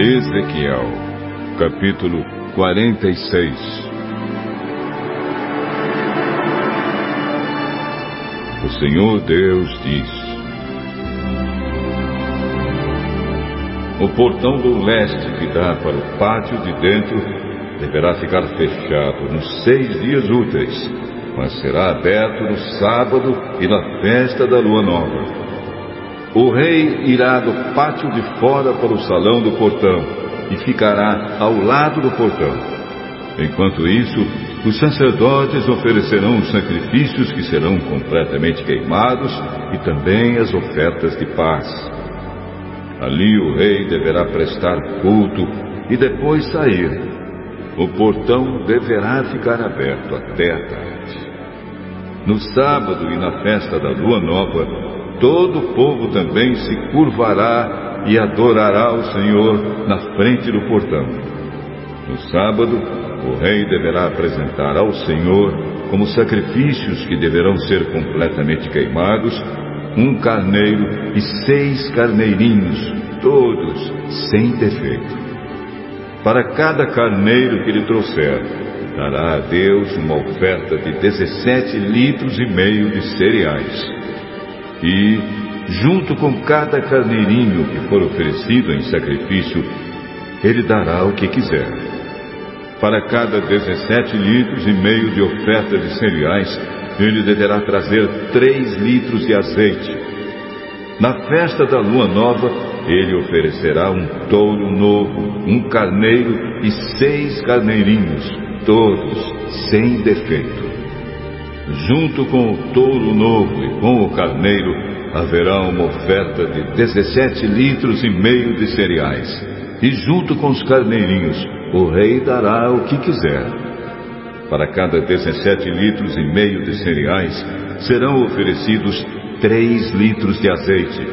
Ezequiel, capítulo 46 O Senhor Deus diz: O portão do leste que dá para o pátio de dentro deverá ficar fechado nos seis dias úteis, mas será aberto no sábado e na festa da lua nova o rei irá do pátio de fora para o salão do portão e ficará ao lado do portão. Enquanto isso, os sacerdotes oferecerão os sacrifícios que serão completamente queimados e também as ofertas de paz. Ali o rei deverá prestar culto e depois sair. O portão deverá ficar aberto até a tarde. No sábado e na festa da lua nova, todo o povo também se curvará e adorará o Senhor na frente do portão. No sábado, o rei deverá apresentar ao Senhor, como sacrifícios que deverão ser completamente queimados, um carneiro e seis carneirinhos, todos sem defeito. Para cada carneiro que lhe trouxer, dará a Deus uma oferta de dezessete litros e meio de cereais e, junto com cada carneirinho que for oferecido em sacrifício, ele dará o que quiser. Para cada dezessete litros e meio de oferta de cereais, ele deverá trazer três litros de azeite. Na festa da lua nova, ele oferecerá um touro novo, um carneiro e seis carneirinhos, todos sem defeito. Junto com o touro novo e com o carneiro, haverá uma oferta de 17 litros e meio de cereais. E junto com os carneirinhos, o rei dará o que quiser. Para cada 17 litros e meio de cereais, serão oferecidos 3 litros de azeite.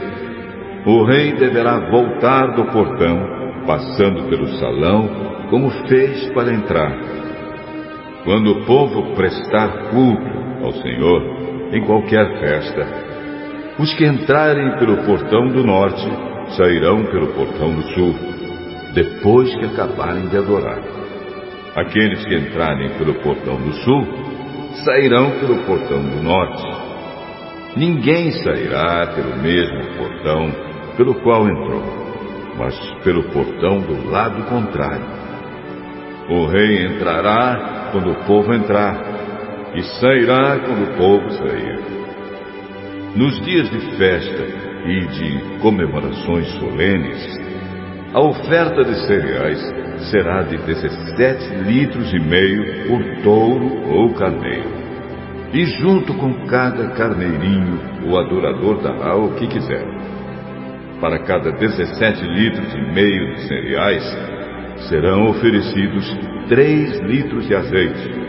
O rei deverá voltar do portão, passando pelo salão, como fez para entrar. Quando o povo prestar culto ao Senhor em qualquer festa. Os que entrarem pelo portão do norte sairão pelo portão do sul, depois que acabarem de adorar. Aqueles que entrarem pelo portão do sul sairão pelo portão do norte. Ninguém sairá pelo mesmo portão pelo qual entrou, mas pelo portão do lado contrário. O rei entrará quando o povo entrar, e sairá quando o povo sair. Nos dias de festa e de comemorações solenes, a oferta de cereais será de 17 litros e meio por touro ou carneiro. E junto com cada carneirinho, o adorador dará o que quiser. Para cada 17 litros e meio de cereais, serão oferecidos 3 litros de azeite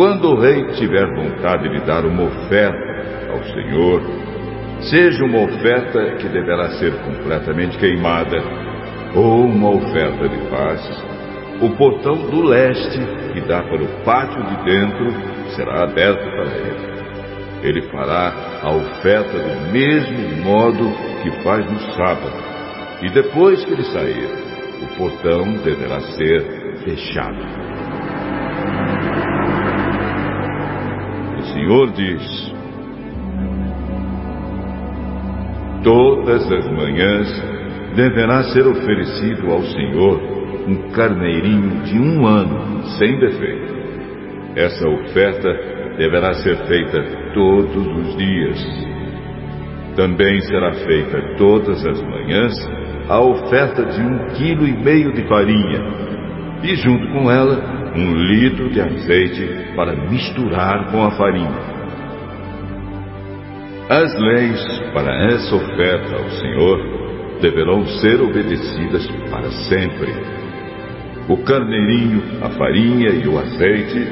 quando o rei tiver vontade de dar uma oferta ao Senhor, seja uma oferta que deverá ser completamente queimada, ou uma oferta de paz, o portão do leste, que dá para o pátio de dentro, será aberto para ele. Ele fará a oferta do mesmo modo que faz no sábado, e depois que ele sair, o portão deverá ser fechado. Senhor diz: Todas as manhãs deverá ser oferecido ao Senhor um carneirinho de um ano, sem defeito. Essa oferta deverá ser feita todos os dias. Também será feita todas as manhãs a oferta de um quilo e meio de farinha, e junto com ela um litro de azeite para misturar com a farinha. As leis para essa oferta ao Senhor deverão ser obedecidas para sempre. O carneirinho, a farinha e o azeite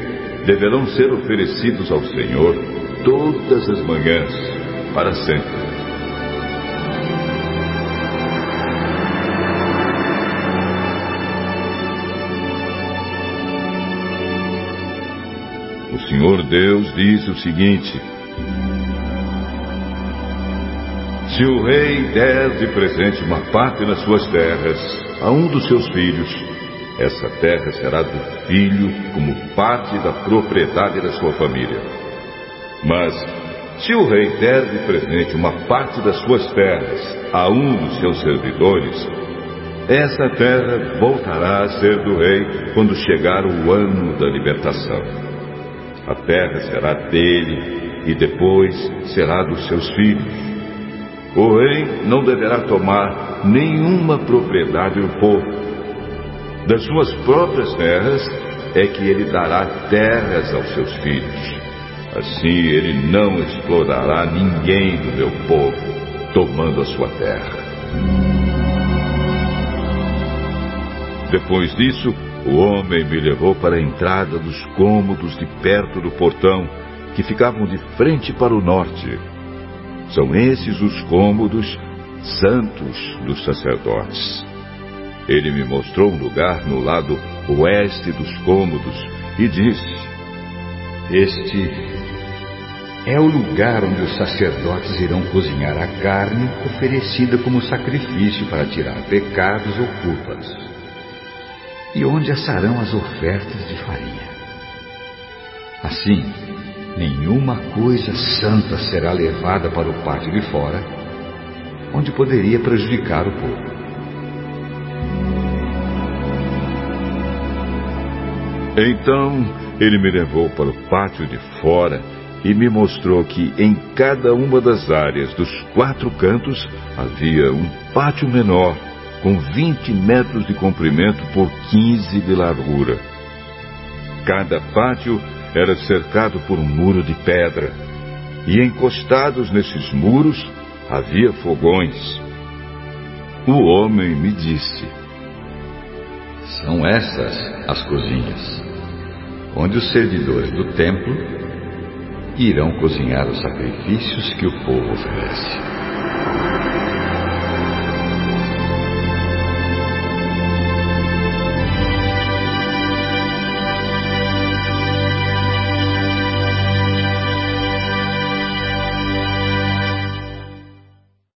deverão ser oferecidos ao Senhor todas as manhãs, para sempre. O Senhor Deus diz o seguinte: Se o rei der de presente uma parte das suas terras, a um dos seus filhos, essa terra será do filho como parte da propriedade da sua família. Mas, se o rei der de presente uma parte das suas terras a um dos seus servidores, essa terra voltará a ser do rei quando chegar o ano da libertação. A terra será dele e depois será dos seus filhos. O rei não deverá tomar nenhuma propriedade do povo. Das suas próprias terras é que ele dará terras aos seus filhos. Assim ele não explorará ninguém do meu povo, tomando a sua terra. Depois disso, o homem me levou para a entrada dos cômodos de perto do portão, que ficavam de frente para o norte. São esses os cômodos santos dos sacerdotes. Ele me mostrou um lugar no lado oeste dos cômodos e disse: Este é o lugar onde os sacerdotes irão cozinhar a carne oferecida como sacrifício para tirar pecados ou culpas, e onde assarão as ofertas de farinha. Assim, nenhuma coisa santa será levada para o pátio de fora, onde poderia prejudicar o povo. Então ele me levou para o pátio de fora e me mostrou que em cada uma das áreas dos quatro cantos havia um pátio menor, com 20 metros de comprimento por 15 de largura. Cada pátio era cercado por um muro de pedra, e encostados nesses muros havia fogões. O homem me disse: São essas as cozinhas, onde os servidores do templo irão cozinhar os sacrifícios que o povo oferece.